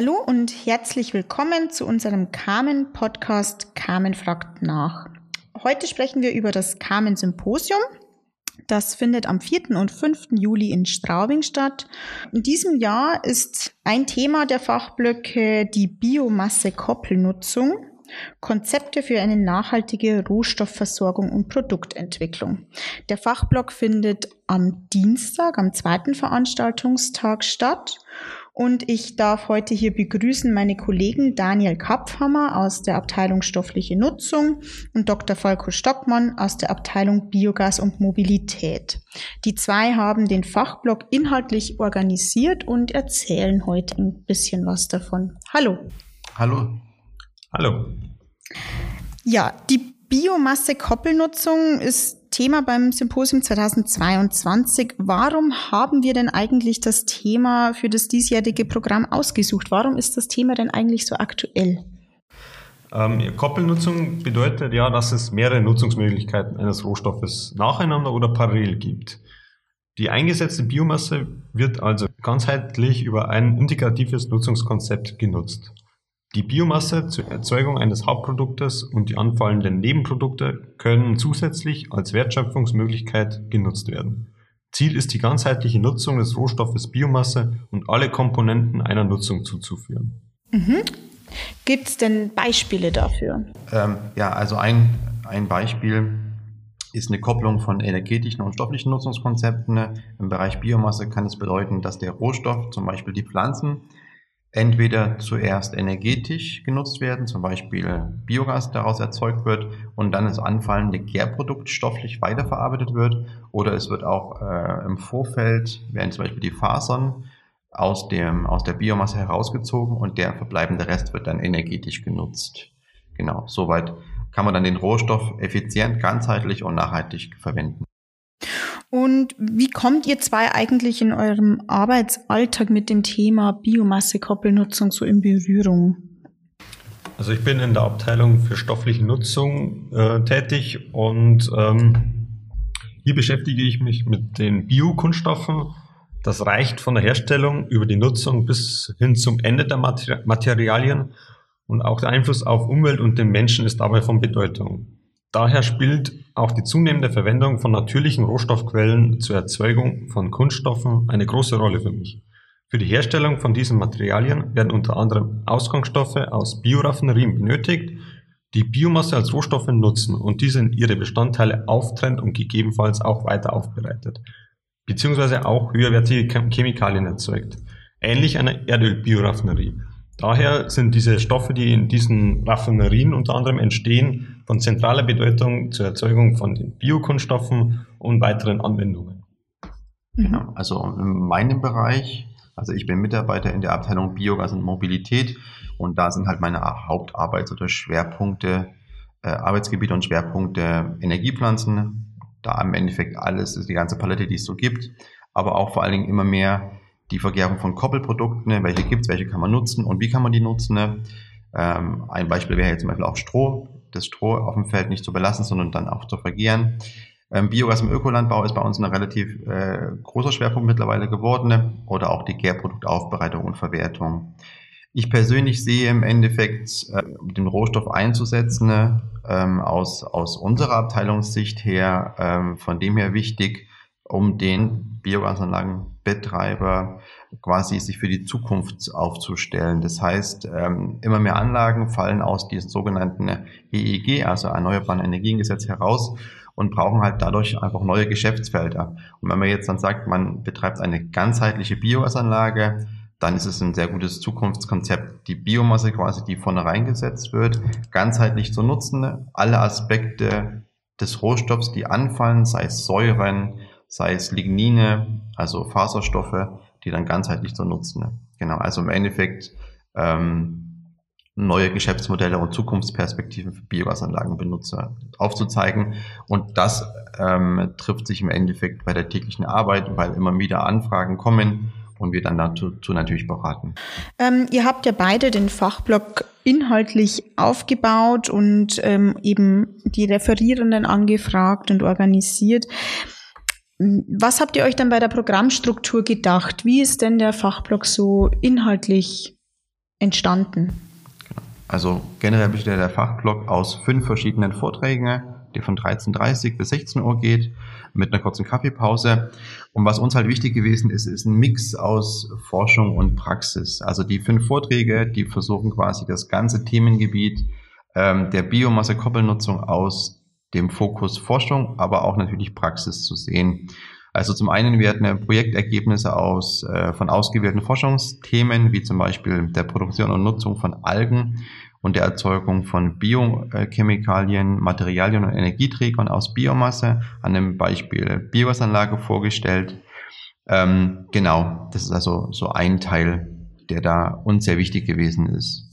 Hallo und herzlich willkommen zu unserem Carmen-Podcast Carmen fragt nach. Heute sprechen wir über das Carmen-Symposium. Das findet am 4. und 5. Juli in Straubing statt. In diesem Jahr ist ein Thema der Fachblöcke die Biomasse-Koppelnutzung. Konzepte für eine nachhaltige Rohstoffversorgung und Produktentwicklung. Der Fachblock findet am Dienstag, am zweiten Veranstaltungstag statt. Und ich darf heute hier begrüßen meine Kollegen Daniel Kapfhammer aus der Abteilung Stoffliche Nutzung und Dr. Falko Stockmann aus der Abteilung Biogas und Mobilität. Die zwei haben den Fachblock inhaltlich organisiert und erzählen heute ein bisschen was davon. Hallo. Hallo. Hallo. Ja, die Biomasse-Koppelnutzung ist Thema beim Symposium 2022. Warum haben wir denn eigentlich das Thema für das diesjährige Programm ausgesucht? Warum ist das Thema denn eigentlich so aktuell? Ähm, Koppelnutzung bedeutet ja, dass es mehrere Nutzungsmöglichkeiten eines Rohstoffes nacheinander oder parallel gibt. Die eingesetzte Biomasse wird also ganzheitlich über ein integratives Nutzungskonzept genutzt. Die Biomasse zur Erzeugung eines Hauptproduktes und die anfallenden Nebenprodukte können zusätzlich als Wertschöpfungsmöglichkeit genutzt werden. Ziel ist die ganzheitliche Nutzung des Rohstoffes Biomasse und alle Komponenten einer Nutzung zuzuführen. Mhm. Gibt es denn Beispiele dafür? Ähm, ja, also ein, ein Beispiel ist eine Kopplung von energetischen und stofflichen Nutzungskonzepten. Im Bereich Biomasse kann es bedeuten, dass der Rohstoff, zum Beispiel die Pflanzen, entweder zuerst energetisch genutzt werden, zum Beispiel Biogas daraus erzeugt wird und dann das anfallende Gärprodukt stofflich weiterverarbeitet wird oder es wird auch äh, im Vorfeld, werden zum Beispiel die Fasern aus, dem, aus der Biomasse herausgezogen und der verbleibende Rest wird dann energetisch genutzt. Genau, soweit kann man dann den Rohstoff effizient, ganzheitlich und nachhaltig verwenden. Und wie kommt ihr zwei eigentlich in eurem Arbeitsalltag mit dem Thema Biomasse-Koppelnutzung so in Berührung? Also ich bin in der Abteilung für stoffliche Nutzung äh, tätig und ähm, hier beschäftige ich mich mit den Biokunststoffen. Das reicht von der Herstellung über die Nutzung bis hin zum Ende der Materialien und auch der Einfluss auf Umwelt und den Menschen ist dabei von Bedeutung. Daher spielt auch die zunehmende Verwendung von natürlichen Rohstoffquellen zur Erzeugung von Kunststoffen eine große Rolle für mich. Für die Herstellung von diesen Materialien werden unter anderem Ausgangsstoffe aus Bioraffinerien benötigt, die Biomasse als Rohstoffe nutzen und diese in ihre Bestandteile auftrennt und gegebenenfalls auch weiter aufbereitet, beziehungsweise auch höherwertige Chemikalien erzeugt, ähnlich einer Erdölbioraffinerie. Daher sind diese Stoffe, die in diesen Raffinerien unter anderem entstehen, von zentraler Bedeutung zur Erzeugung von den Biokunststoffen und weiteren Anwendungen. Genau, also in meinem Bereich, also ich bin Mitarbeiter in der Abteilung Biogas und Mobilität und da sind halt meine Hauptarbeits- oder Schwerpunkte, äh, Arbeitsgebiete und Schwerpunkte Energiepflanzen, da im Endeffekt alles ist die ganze Palette, die es so gibt, aber auch vor allen Dingen immer mehr die Vergärung von Koppelprodukten, welche gibt es, welche kann man nutzen und wie kann man die nutzen. Ne? Ähm, ein Beispiel wäre jetzt zum Beispiel auch Stroh, das Stroh auf dem Feld nicht zu belassen, sondern dann auch zu vergären. Ähm, Biogas im Ökolandbau ist bei uns ein relativ äh, großer Schwerpunkt mittlerweile geworden ne? oder auch die Gärproduktaufbereitung und Verwertung. Ich persönlich sehe im Endeffekt, äh, den Rohstoff einzusetzen, ähm, aus, aus unserer Abteilungssicht her, ähm, von dem her wichtig, um den Biogasanlagenbetreiber quasi sich für die Zukunft aufzustellen. Das heißt, ähm, immer mehr Anlagen fallen aus diesem sogenannten EEG, also Erneuerbaren Energiengesetz heraus und brauchen halt dadurch einfach neue Geschäftsfelder. Und wenn man jetzt dann sagt, man betreibt eine ganzheitliche Biogasanlage, dann ist es ein sehr gutes Zukunftskonzept, die Biomasse quasi, die vorne reingesetzt wird, ganzheitlich zu nutzen, alle Aspekte des Rohstoffs, die anfallen, sei es Säuren, sei es Lignine, also Faserstoffe, die dann ganzheitlich zu nutzen. Genau, also im Endeffekt ähm, neue Geschäftsmodelle und Zukunftsperspektiven für Biogasanlagenbenutzer aufzuzeigen. Und das ähm, trifft sich im Endeffekt bei der täglichen Arbeit, weil immer wieder Anfragen kommen und wir dann dazu, dazu natürlich beraten. Ähm, ihr habt ja beide den Fachblock inhaltlich aufgebaut und ähm, eben die Referierenden angefragt und organisiert. Was habt ihr euch dann bei der Programmstruktur gedacht? Wie ist denn der Fachblock so inhaltlich entstanden? Also generell besteht der Fachblock aus fünf verschiedenen Vorträgen, die von 13.30 bis 16 Uhr geht, mit einer kurzen Kaffeepause. Und was uns halt wichtig gewesen ist, ist ein Mix aus Forschung und Praxis. Also die fünf Vorträge, die versuchen quasi das ganze Themengebiet ähm, der Biomasse-Koppelnutzung aus dem Fokus Forschung, aber auch natürlich Praxis zu sehen. Also zum einen werden Projektergebnisse aus, äh, von ausgewählten Forschungsthemen, wie zum Beispiel der Produktion und Nutzung von Algen und der Erzeugung von Biochemikalien, Materialien und Energieträgern aus Biomasse, an dem Beispiel Biogasanlage vorgestellt. Ähm, genau, das ist also so ein Teil, der da uns sehr wichtig gewesen ist.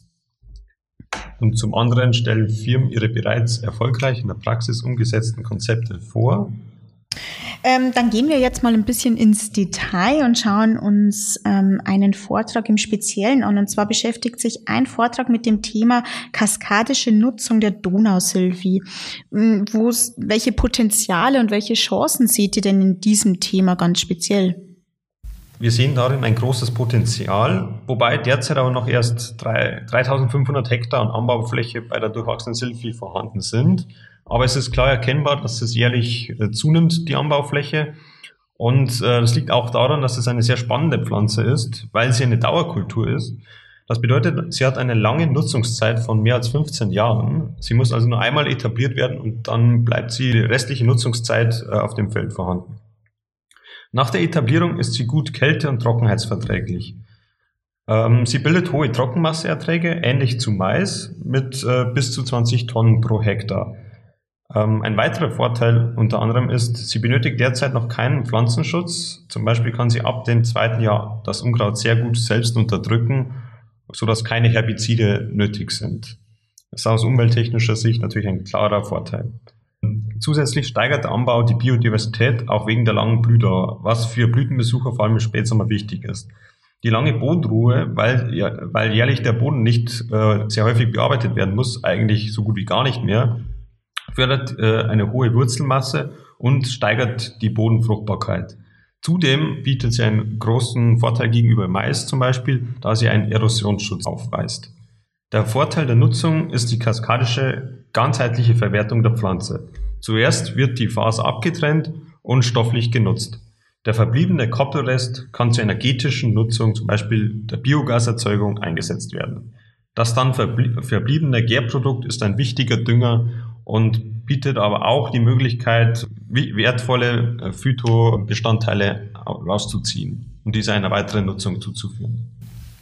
Und zum anderen stellen Firmen ihre bereits erfolgreich in der Praxis umgesetzten Konzepte vor. Ähm, dann gehen wir jetzt mal ein bisschen ins Detail und schauen uns ähm, einen Vortrag im Speziellen an. Und zwar beschäftigt sich ein Vortrag mit dem Thema kaskadische Nutzung der Donausilvi. Hm, welche Potenziale und welche Chancen seht ihr denn in diesem Thema ganz speziell? Wir sehen darin ein großes Potenzial, wobei derzeit aber noch erst 3, 3500 Hektar an Anbaufläche bei der durchwachsenen Silphi vorhanden sind. Aber es ist klar erkennbar, dass es jährlich äh, zunimmt, die Anbaufläche. Und äh, das liegt auch daran, dass es eine sehr spannende Pflanze ist, weil sie eine Dauerkultur ist. Das bedeutet, sie hat eine lange Nutzungszeit von mehr als 15 Jahren. Sie muss also nur einmal etabliert werden und dann bleibt sie die restliche Nutzungszeit äh, auf dem Feld vorhanden. Nach der Etablierung ist sie gut kälte- und trockenheitsverträglich. Ähm, sie bildet hohe Trockenmasseerträge, ähnlich zu Mais, mit äh, bis zu 20 Tonnen pro Hektar. Ähm, ein weiterer Vorteil unter anderem ist, sie benötigt derzeit noch keinen Pflanzenschutz. Zum Beispiel kann sie ab dem zweiten Jahr das Unkraut sehr gut selbst unterdrücken, sodass keine Herbizide nötig sind. Das ist aus umwelttechnischer Sicht natürlich ein klarer Vorteil. Zusätzlich steigert der Anbau die Biodiversität auch wegen der langen Blühdauer, was für Blütenbesucher vor allem im Spätsommer wichtig ist. Die lange Bodenruhe, weil, weil jährlich der Boden nicht äh, sehr häufig bearbeitet werden muss, eigentlich so gut wie gar nicht mehr, fördert äh, eine hohe Wurzelmasse und steigert die Bodenfruchtbarkeit. Zudem bietet sie einen großen Vorteil gegenüber Mais zum Beispiel, da sie einen Erosionsschutz aufweist. Der Vorteil der Nutzung ist die kaskadische ganzheitliche Verwertung der Pflanze. Zuerst wird die Faser abgetrennt und stofflich genutzt. Der verbliebene Koppelrest kann zur energetischen Nutzung, zum Beispiel der Biogaserzeugung, eingesetzt werden. Das dann verbliebene Gärprodukt ist ein wichtiger Dünger und bietet aber auch die Möglichkeit, wertvolle äh, Phytobestandteile rauszuziehen und diese einer weiteren Nutzung zuzuführen.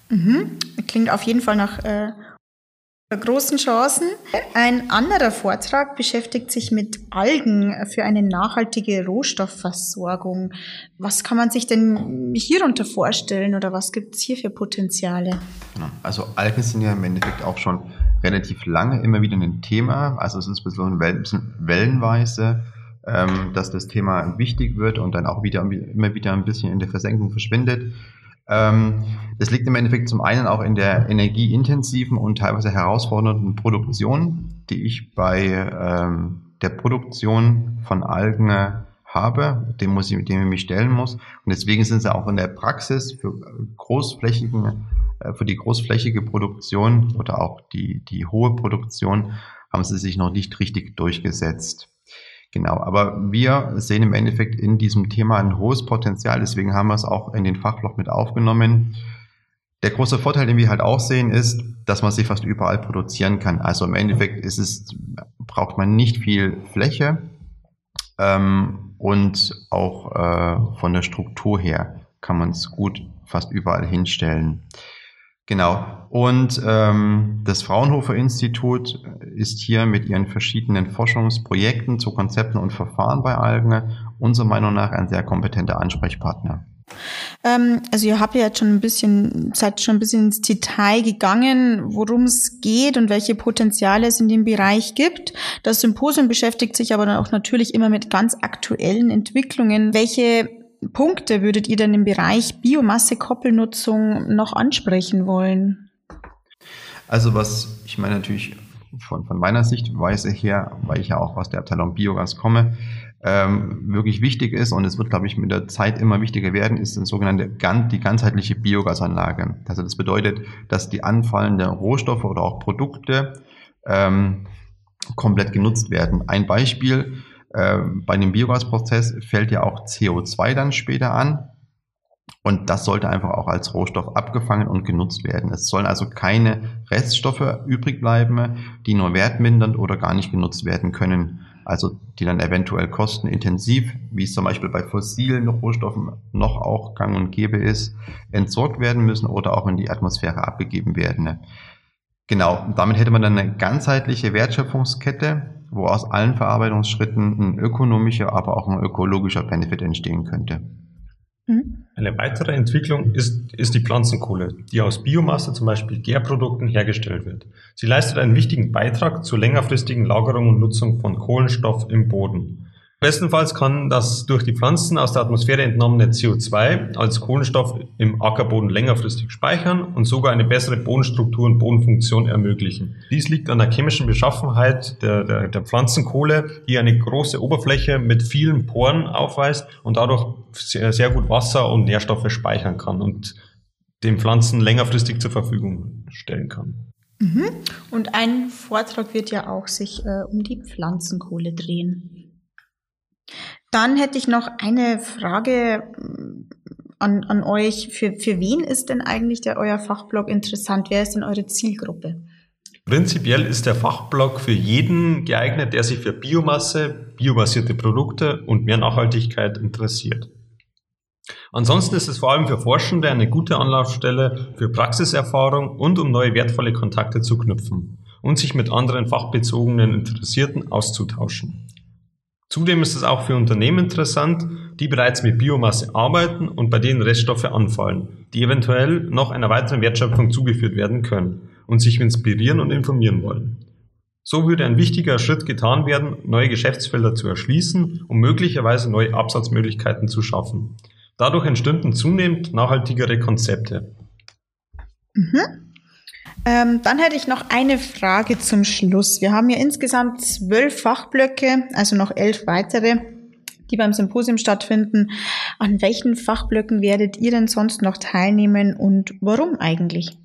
Mhm. Klingt auf jeden Fall nach äh, großen Chancen. Ein anderer Vortrag beschäftigt sich mit Algen für eine nachhaltige Rohstoffversorgung. Was kann man sich denn hierunter vorstellen oder was gibt es hier für Potenziale? Also Algen sind ja im Endeffekt auch schon relativ lange immer wieder ein Thema. Also es ist ein bisschen wellenweise, ähm, dass das Thema wichtig wird und dann auch wieder immer wieder ein bisschen in der Versenkung verschwindet. Ähm, das liegt im Endeffekt zum einen auch in der energieintensiven und teilweise herausfordernden Produktion, die ich bei ähm, der Produktion von Algen habe, dem muss ich, dem ich mich stellen muss. Und deswegen sind sie auch in der Praxis für großflächigen, äh, für die großflächige Produktion oder auch die, die hohe Produktion haben sie sich noch nicht richtig durchgesetzt. Genau, aber wir sehen im Endeffekt in diesem Thema ein hohes Potenzial, deswegen haben wir es auch in den Fachblock mit aufgenommen. Der große Vorteil, den wir halt auch sehen, ist, dass man sie fast überall produzieren kann. Also im Endeffekt ist es, braucht man nicht viel Fläche ähm, und auch äh, von der Struktur her kann man es gut fast überall hinstellen. Genau. Und ähm, das Fraunhofer Institut ist hier mit ihren verschiedenen Forschungsprojekten zu Konzepten und Verfahren bei Algen unserer Meinung nach ein sehr kompetenter Ansprechpartner. Ähm, also ihr habt ja jetzt schon ein bisschen, seid schon ein bisschen ins Detail gegangen, worum es geht und welche Potenziale es in dem Bereich gibt. Das Symposium beschäftigt sich aber dann auch natürlich immer mit ganz aktuellen Entwicklungen. Welche Punkte würdet ihr denn im Bereich Biomasse-Koppelnutzung noch ansprechen wollen? Also was ich meine natürlich von, von meiner Sichtweise her, weil ich ja auch aus der Abteilung Biogas komme, ähm, wirklich wichtig ist und es wird, glaube ich, mit der Zeit immer wichtiger werden, ist eine sogenannte die ganzheitliche Biogasanlage. Also das bedeutet, dass die anfallenden Rohstoffe oder auch Produkte ähm, komplett genutzt werden. Ein Beispiel, bei dem Biogasprozess fällt ja auch CO2 dann später an. Und das sollte einfach auch als Rohstoff abgefangen und genutzt werden. Es sollen also keine Reststoffe übrig bleiben, die nur wertmindernd oder gar nicht genutzt werden können. Also die dann eventuell kostenintensiv, wie es zum Beispiel bei fossilen Rohstoffen noch auch gang und gäbe ist, entsorgt werden müssen oder auch in die Atmosphäre abgegeben werden. Genau, damit hätte man dann eine ganzheitliche Wertschöpfungskette, wo aus allen Verarbeitungsschritten ein ökonomischer, aber auch ein ökologischer Benefit entstehen könnte. Mhm. Eine weitere Entwicklung ist, ist die Pflanzenkohle, die aus Biomasse, zum Beispiel Gärprodukten, hergestellt wird. Sie leistet einen wichtigen Beitrag zur längerfristigen Lagerung und Nutzung von Kohlenstoff im Boden. Bestenfalls kann das durch die Pflanzen aus der Atmosphäre entnommene CO2 als Kohlenstoff im Ackerboden längerfristig speichern und sogar eine bessere Bodenstruktur und Bodenfunktion ermöglichen. Dies liegt an der chemischen Beschaffenheit der, der, der Pflanzenkohle, die eine große Oberfläche mit vielen Poren aufweist und dadurch sehr, sehr gut Wasser und Nährstoffe speichern kann und den Pflanzen längerfristig zur Verfügung stellen kann. Mhm. Und ein Vortrag wird ja auch sich äh, um die Pflanzenkohle drehen. Dann hätte ich noch eine Frage mm, an, an euch. Für, für wen ist denn eigentlich der euer Fachblog interessant? Wer ist denn eure Zielgruppe? Prinzipiell ist der Fachblog für jeden geeignet, der sich für Biomasse, biobasierte Produkte und mehr Nachhaltigkeit interessiert. Ansonsten ist es vor allem für Forschende eine gute Anlaufstelle für Praxiserfahrung und um neue wertvolle Kontakte zu knüpfen und sich mit anderen fachbezogenen Interessierten auszutauschen. Zudem ist es auch für Unternehmen interessant, die bereits mit Biomasse arbeiten und bei denen Reststoffe anfallen, die eventuell noch einer weiteren Wertschöpfung zugeführt werden können und sich inspirieren und informieren wollen. So würde ein wichtiger Schritt getan werden, neue Geschäftsfelder zu erschließen, um möglicherweise neue Absatzmöglichkeiten zu schaffen. Dadurch entstünden zunehmend nachhaltigere Konzepte. Mhm. Ähm, dann hätte ich noch eine Frage zum Schluss. Wir haben ja insgesamt zwölf Fachblöcke, also noch elf weitere, die beim Symposium stattfinden. An welchen Fachblöcken werdet ihr denn sonst noch teilnehmen und warum eigentlich?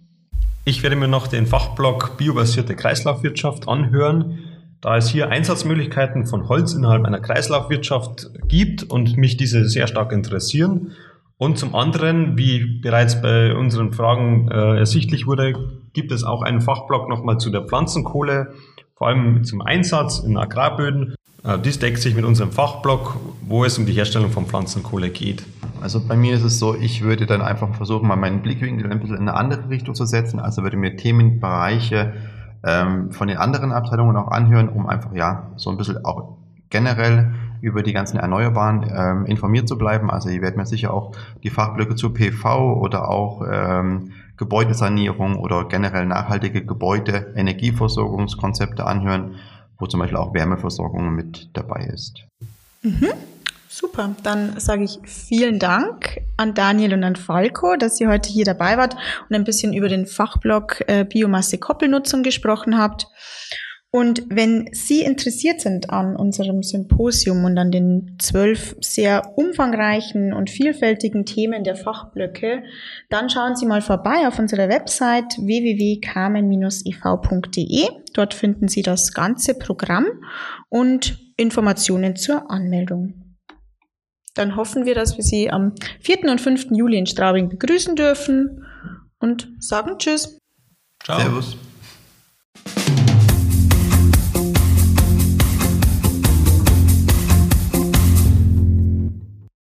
Ich werde mir noch den Fachblock Biobasierte Kreislaufwirtschaft anhören, da es hier Einsatzmöglichkeiten von Holz innerhalb einer Kreislaufwirtschaft gibt und mich diese sehr stark interessieren. Und zum anderen, wie bereits bei unseren Fragen äh, ersichtlich wurde, gibt es auch einen Fachblock nochmal zu der Pflanzenkohle, vor allem zum Einsatz in Agrarböden. Äh, dies deckt sich mit unserem Fachblock, wo es um die Herstellung von Pflanzenkohle geht. Also bei mir ist es so, ich würde dann einfach versuchen, mal meinen Blickwinkel ein bisschen in eine andere Richtung zu setzen. Also würde mir Themenbereiche ähm, von den anderen Abteilungen auch anhören, um einfach ja so ein bisschen auch generell über die ganzen Erneuerbaren ähm, informiert zu bleiben. Also ihr werdet mir sicher auch die Fachblöcke zu PV oder auch ähm, Gebäudesanierung oder generell nachhaltige Gebäude, Energieversorgungskonzepte anhören, wo zum Beispiel auch Wärmeversorgung mit dabei ist. Mhm. Super, dann sage ich vielen Dank an Daniel und an Falco, dass ihr heute hier dabei wart und ein bisschen über den Fachblock äh, Biomasse Koppelnutzung gesprochen habt. Und wenn Sie interessiert sind an unserem Symposium und an den zwölf sehr umfangreichen und vielfältigen Themen der Fachblöcke, dann schauen Sie mal vorbei auf unserer Website www.carmen-iv.de. Dort finden Sie das ganze Programm und Informationen zur Anmeldung. Dann hoffen wir, dass wir Sie am 4. und 5. Juli in Straubing begrüßen dürfen und sagen Tschüss. Ciao. Servus.